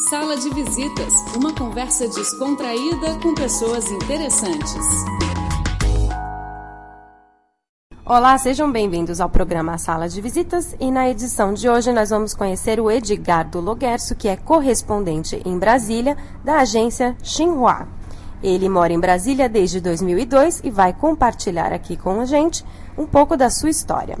Sala de Visitas, uma conversa descontraída com pessoas interessantes. Olá, sejam bem-vindos ao programa Sala de Visitas e na edição de hoje nós vamos conhecer o Edgardo Loguerso, que é correspondente em Brasília da agência Xinhua. Ele mora em Brasília desde 2002 e vai compartilhar aqui com a gente um pouco da sua história.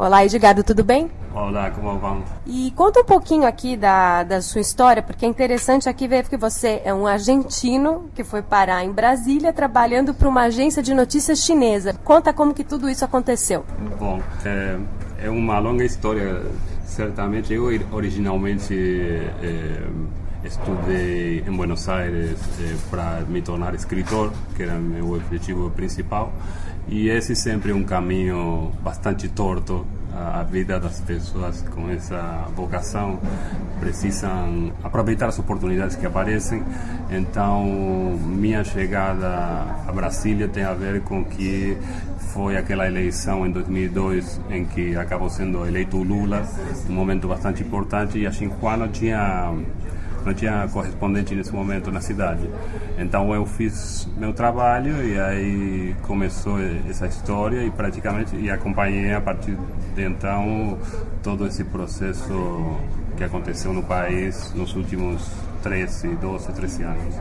Olá, Edgardo, tudo bem? Olá, como vão? E conta um pouquinho aqui da, da sua história, porque é interessante aqui ver que você é um argentino que foi parar em Brasília trabalhando para uma agência de notícias chinesa. Conta como que tudo isso aconteceu. Bom, é, é uma longa história. Certamente eu originalmente é, estudei em Buenos Aires é, para me tornar escritor, que era meu objetivo principal. E esse sempre um caminho bastante torto a vida das pessoas com essa vocação precisam aproveitar as oportunidades que aparecem. Então, minha chegada a Brasília tem a ver com que foi aquela eleição em 2002 em que acabou sendo eleito Lula, um momento bastante importante e a Xinhua não tinha não tinha correspondente nesse momento na cidade. Então eu fiz meu trabalho e aí começou essa história e praticamente e acompanhei a partir de então todo esse processo que aconteceu no país nos últimos 13, 12, 13 anos.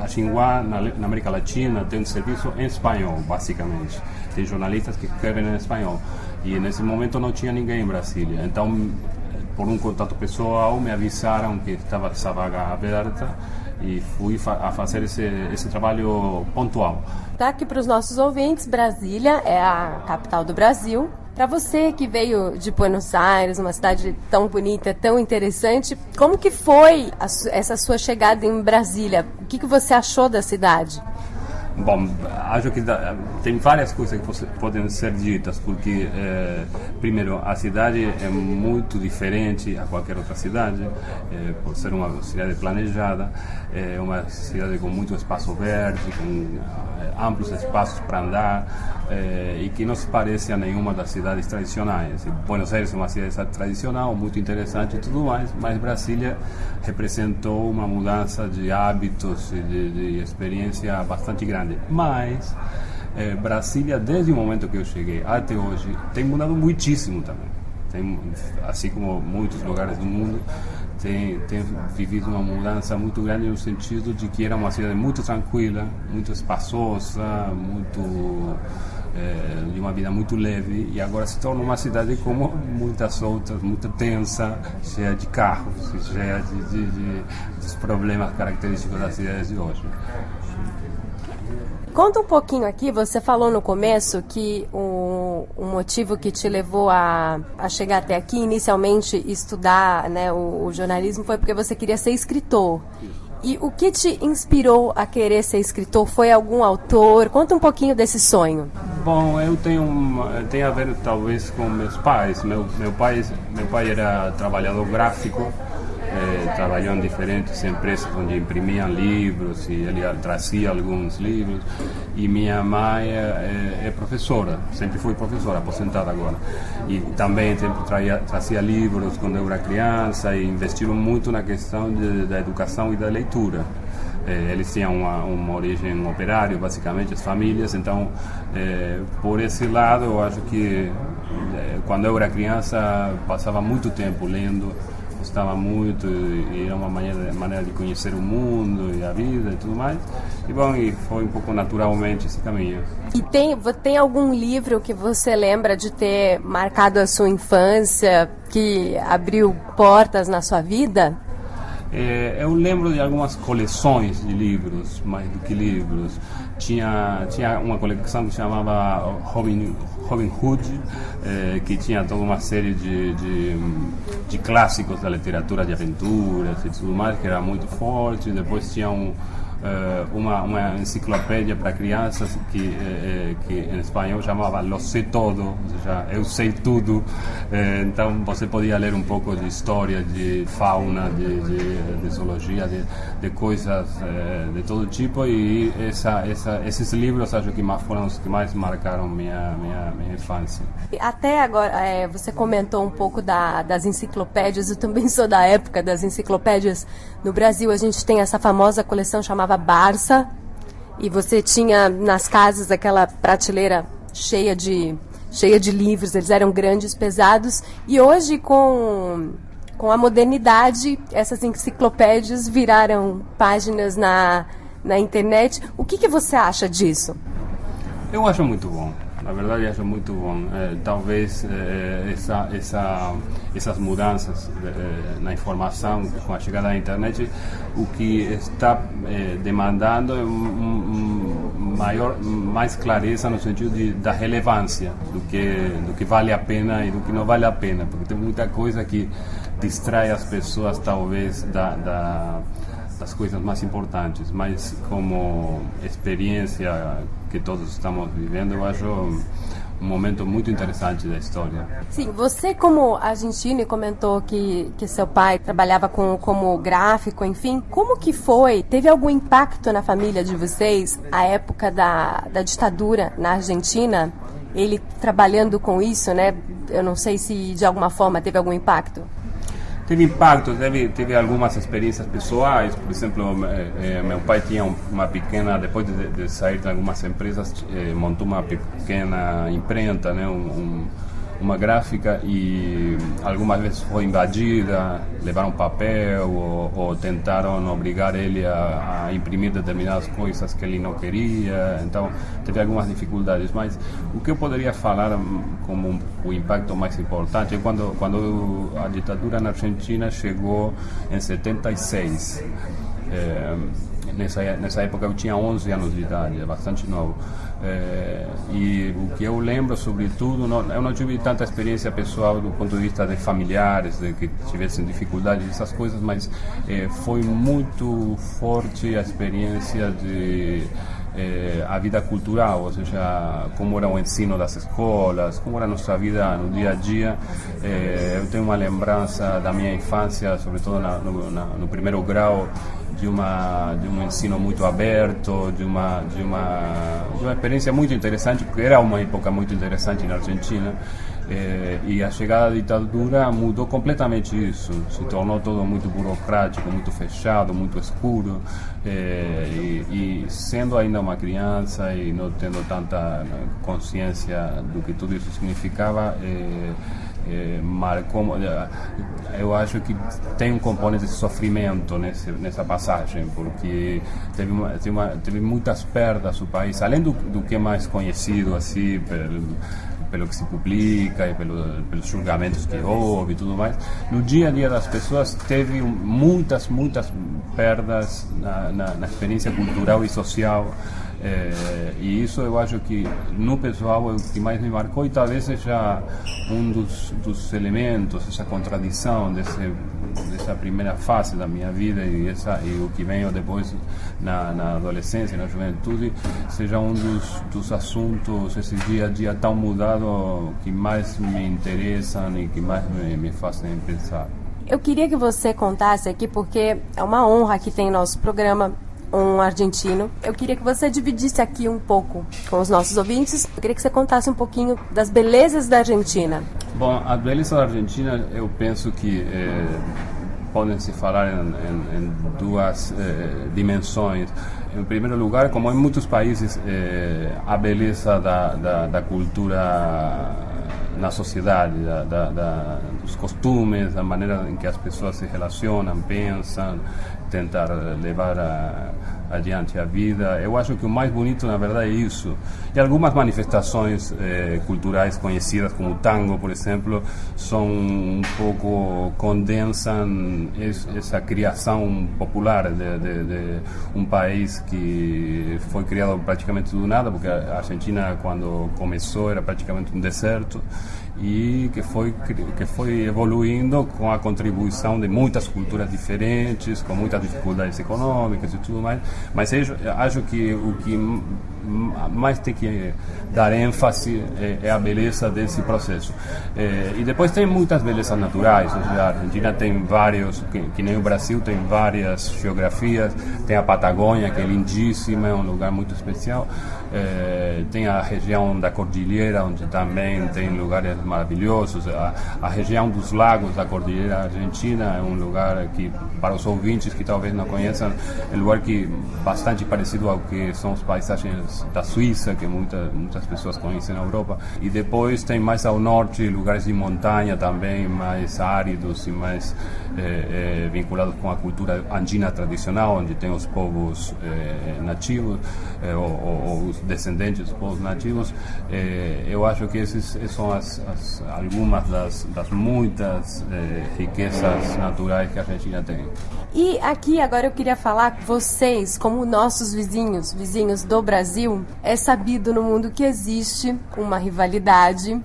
A Xinhua, na, na América Latina, tem serviço em espanhol, basicamente. Tem jornalistas que escrevem em espanhol. E nesse momento não tinha ninguém em Brasília. Então por um contato pessoal, me avisaram que estava essa vaga aberta e fui fa a fazer esse, esse trabalho pontual. Tá aqui para os nossos ouvintes, Brasília é a capital do Brasil. Para você que veio de Buenos Aires, uma cidade tão bonita, tão interessante, como que foi essa sua chegada em Brasília? O que, que você achou da cidade? Bom, acho que tem várias coisas que podem ser ditas, porque, eh, primeiro, a cidade é muito diferente a qualquer outra cidade, eh, por ser uma cidade planejada, é uma cidade com muito espaço verde, com amplos espaços para andar, e que não se parece a nenhuma das cidades tradicionais. Buenos Aires é uma cidade tradicional, muito interessante e tudo mais, mas Brasília representou uma mudança de hábitos e de, de experiência bastante grande. Mas é, Brasília, desde o momento que eu cheguei até hoje, tem mudado muitíssimo também. Tem, assim como muitos lugares do mundo, tem, tem vivido uma mudança muito grande no sentido de que era uma cidade muito tranquila, muito espaçosa, muito é, de uma vida muito leve e agora se torna uma cidade como muitas outras, muito tensa, cheia de carros, cheia de, de, de, dos problemas característicos das cidades de hoje. Conta um pouquinho aqui, você falou no começo que o, o motivo que te levou a, a chegar até aqui, inicialmente estudar né, o, o jornalismo, foi porque você queria ser escritor. E o que te inspirou a querer ser escritor? Foi algum autor? Conta um pouquinho desse sonho. Bom, eu tenho tem a ver talvez com meus pais. Meu meu pai meu pai era trabalhador gráfico eh, trabalhou em diferentes empresas onde imprimiam livros e ele trazia alguns livros. E minha mãe é, é, professora, sempre foi professora, aposentada agora. E também sempre trazia, trazia livros quando eu era criança e investiram muito na questão de, da educação e da leitura. Eh, eles tinham uma, uma, origem operária, basicamente, as famílias, então, eh, por esse lado, eu acho que quando eu era criança, passava muito tempo lendo gostava muito e era uma maneira, maneira de conhecer o mundo e a vida e tudo mais. E bom, e foi um pouco naturalmente esse caminho. E tem, tem algum livro que você lembra de ter marcado a sua infância, que abriu portas na sua vida? É, eu lembro de algumas coleções de livros, mais do que livros. Tinha, tinha uma coleção que chamava Robin, Robin Hood, eh, que tinha toda uma série de, de, de, clássicos da literatura de aventuras e tudo mais, que era muito forte. Depois tinha um, uma, uma enciclopédia para crianças que, uh, que em espanhol chamava Lo Sé Todo, ou seja, eu sei tudo. Então você podia ler um pouco de história, de fauna, de, de, de zoologia, de, de coisas de todo tipo e essa, essa, esses livros acho que foram os que mais marcaram minha, minha, minha infância. Até agora, é, você comentou um pouco da, das enciclopédias, eu também sou da época das enciclopédias. No Brasil a gente tem essa famosa coleção chamava Barça, e você tinha nas casas aquela prateleira cheia de, cheia de livros, eles eram grandes, pesados, e hoje com com a modernidade, essas enciclopédias viraram páginas na, na internet. O que, que você acha disso? Eu acho muito bom. Na verdade, acho muito bom. É, talvez é, essa, essa, essas mudanças é, na informação com a chegada da internet, o que está demandando é um, um maior, mais clareza no sentido de, da relevância do que do que vale a pena e do que não vale a pena, porque tem muita coisa que distrai as pessoas talvez da, da das coisas mais importantes, mas como experiência que todos estamos vivendo, eu acho um momento muito interessante da história. Sim, você como argentino comentou que, que seu pai trabalhava com, como gráfico, enfim, como que foi? Teve algum impacto na família de vocês a época da, da ditadura na Argentina? Ele trabalhando com isso, né? Eu não sei se de alguma forma teve algum impacto teve impacto, teve, teve algumas experiências pessoais, por exemplo, eh, meu pai tinha uma pequena, depois de, de sair de algumas empresas, eh, montou uma pequena imprenta, né, um, um uma gráfica e algumas vezes foi invadida, levaram papel ou, ou tentaram obrigar ele a, a, imprimir determinadas coisas que ele não queria, então teve algumas dificuldades. Mas o que eu poderia falar como o impacto mais importante é quando, quando a ditadura na Argentina chegou em 76. É, nessa, nessa época eu tinha 11 anos de idade, é bastante novo. É, e o que eu lembro, sobretudo, não, eu não tive tanta experiência pessoal do ponto de vista de familiares, de que tivessem dificuldades, essas coisas, mas é, foi muito forte a experiência de eh, a vida cultural, ou seja, como era o ensino das escolas, como era a nossa vida no dia a dia. Eh, eu tenho uma lembrança da minha infância, sobretudo na, no, na, no primeiro grau, de uma de um ensino muito aberto, de uma de uma de uma experiência muito interessante, porque era uma época muito interessante na Argentina. Eh, e a chegada da ditadura mudou completamente isso. Se tornou todo muito burocrático, muito fechado, muito escuro. Eh, e, e, sendo ainda uma criança e não tendo tanta né, consciência do que tudo isso significava, eh, é, marcou. Eu acho que tem um componente de sofrimento nesse, nessa passagem, porque teve, uma, teve, uma, teve muitas perdas o país, além do, do que é mais conhecido assim pelo, pelo que se publica e pelo, pelos julgamentos que houve e tudo mais. No dia a dia das pessoas teve muitas, muitas perdas na, na, na experiência cultural e social é, e isso eu acho que no pessoal é o que mais me marcou e talvez seja um dos, dos elementos, essa contradição desse, dessa primeira fase da minha vida e, essa, e o que veio depois na, na adolescência, na juventude, seja um dos, dos assuntos, esse dia a dia tão mudado que mais me interessam e que mais me, me fazem pensar. Eu queria que você contasse aqui, porque é uma honra que tem nosso programa um argentino. Eu queria que você dividisse aqui um pouco com os nossos ouvintes. Eu queria que você contasse um pouquinho das belezas da Argentina. Bom, a beleza da Argentina, eu penso que é, podem se falar em, em, em duas é, dimensões. Em primeiro lugar, como em muitos países, é, a beleza da, da, da cultura na sociedade, da, da, da, dos costumes, da maneira em que as pessoas se relacionam, pensam, tentar levar a, adiante a vida. Eu acho que o mais bonito, na verdade, é isso. E algumas manifestações eh, culturais conhecidas, como o tango, por exemplo, são um pouco condensam essa criação popular de, de, de, um país que foi criado praticamente do nada, porque a Argentina, quando começou, era praticamente um deserto e que foi que foi evoluindo com a contribuição de muitas culturas diferentes, com muitas dificuldades econômicas e tudo mais. Mas eu acho que o que mais tem que dar ênfase é, é a beleza desse processo. É, e depois tem muitas belezas naturais. a Argentina tem vários, que, que, nem o Brasil, tem várias geografias. Tem a Patagônia, que é lindíssima, é um lugar muito especial. É, tem a região da Cordilheira, onde também tem lugares maravilhosos. A, a região dos lagos da Cordilheira Argentina é um lugar que, para os ouvintes que talvez não conheçam, é um lugar que bastante parecido ao que são os paisagens da Suíça, que muita, muitas pessoas conhecem na Europa. E depois tem mais ao norte lugares de montanha também, mais áridos e mais é, é, vinculados com a cultura andina tradicional, onde tem os povos é, nativos, ou, ou, os descendentes dos povos nativos. eu acho que essas são as, as, algumas das, das muitas riquezas naturais que a Argentina tem. E aqui agora eu queria falar vocês, como nossos vizinhos, vizinhos do Brasil, é sabido no mundo que existe uma rivalidade,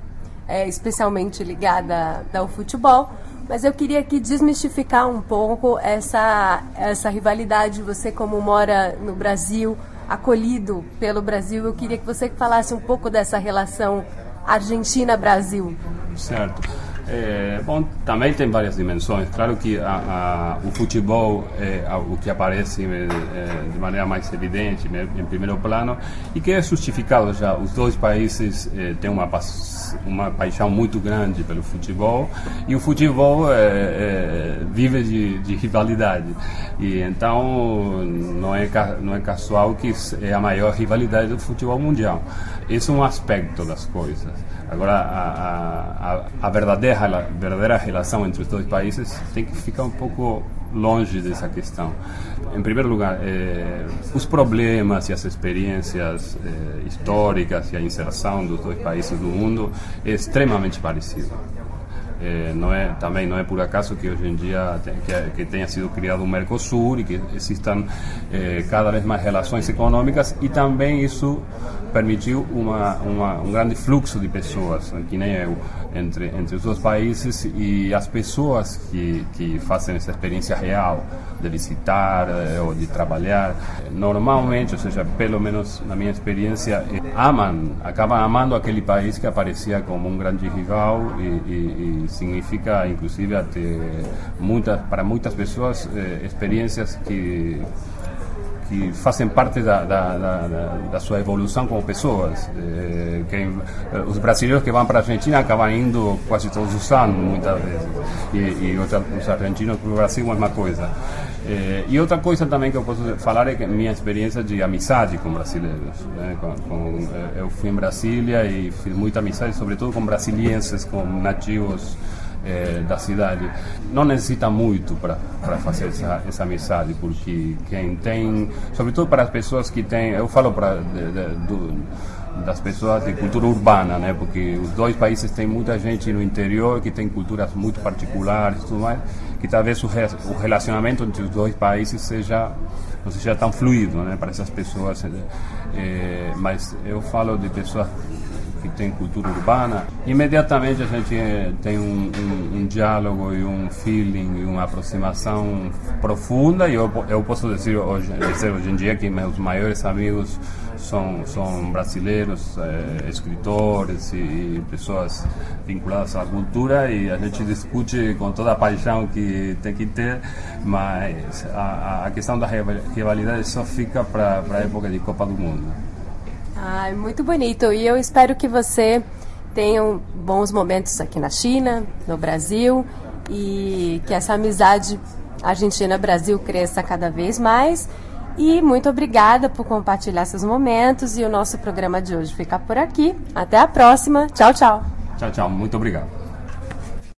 é, especialmente ligada ao futebol, mas eu queria aqui desmistificar um pouco essa, essa rivalidade. Você, como mora no Brasil, acolhido pelo Brasil, eu queria que você falasse um pouco dessa relação Argentina-Brasil. Certo. É, bom, também tem várias dimensões. Claro que a, a, o futebol é o que aparece é, de maneira mais evidente, em primeiro plano, e que é justificado já. Os dois países é, têm uma, uma paixão muito grande pelo futebol, e o futebol é, vive de, de, rivalidade. E então não é, não é casual que é a maior rivalidade do futebol mundial. Esse é um aspecto das coisas. Agora, a, a, a verdadeira, relação entre os dois países tem que ficar um pouco longe dessa questão. Em primeiro lugar, eh, os problemas e as experiências eh, históricas e a inserção dos dois países no mundo é extremamente parecido. É, não é, também não é por acaso que hoje em dia que, que tenha sido criado o Mercosul e que existam é, cada vez mais relações econômicas e também isso permitiu uma, uma, um grande fluxo de pessoas, que nem eu, entre, entre os dois países e as pessoas que, que fazem essa experiência real de visitar eh, ou de trabalhar, normalmente, ou seja, pelo menos na minha experiência, eh, amam, acabam amando aquele país que aparecia como um grande rival e, e significa, inclusive, até muitas, para muitas pessoas, eh, experiências que que fazem parte da, da, da, da sua evolução como pessoas. É, que, os brasileiros que vão para a Argentina acabam indo quase todos os anos, muitas vezes. E, e os argentinos para o Brasil, a mesma coisa. É, e outra coisa também que eu posso falar é que minha experiência de amizade com brasileiros. Né? Com, com, eu fui em Brasília e fiz muita amizade, sobretudo com brasilienses, com nativos é, da cidade. Não necessita muito para fazer essa, essa amizade, porque quem tem, sobretudo para as pessoas que têm, eu falo para das pessoas de cultura urbana, né? Porque os dois países têm muita gente no interior que tem culturas muito particulares, tudo mais, que talvez o, o relacionamento entre os dois países seja não seja tão fluido, né? Para essas pessoas, é, mas eu falo de pessoas que tem cultura urbana, imediatamente a gente eh, tem um, um, um diálogo e um feeling e uma aproximação profunda. E eu, eu posso dizer hoje, dizer hoje em dia que meus maiores amigos são, são brasileiros, é, escritores e, pessoas vinculadas à cultura e a gente discute com toda a paixão que tem que ter, mas a, questão da rivalidade só fica para a época de Copa do Mundo. Ai, muito bonito. E eu espero que você tenha bons momentos aqui na China, no Brasil e que essa amizade Argentina-Brasil cresça cada vez mais. E muito obrigada por compartilhar seus momentos. E o nosso programa de hoje fica por aqui. Até a próxima. Tchau, tchau. Tchau, tchau. Muito obrigado.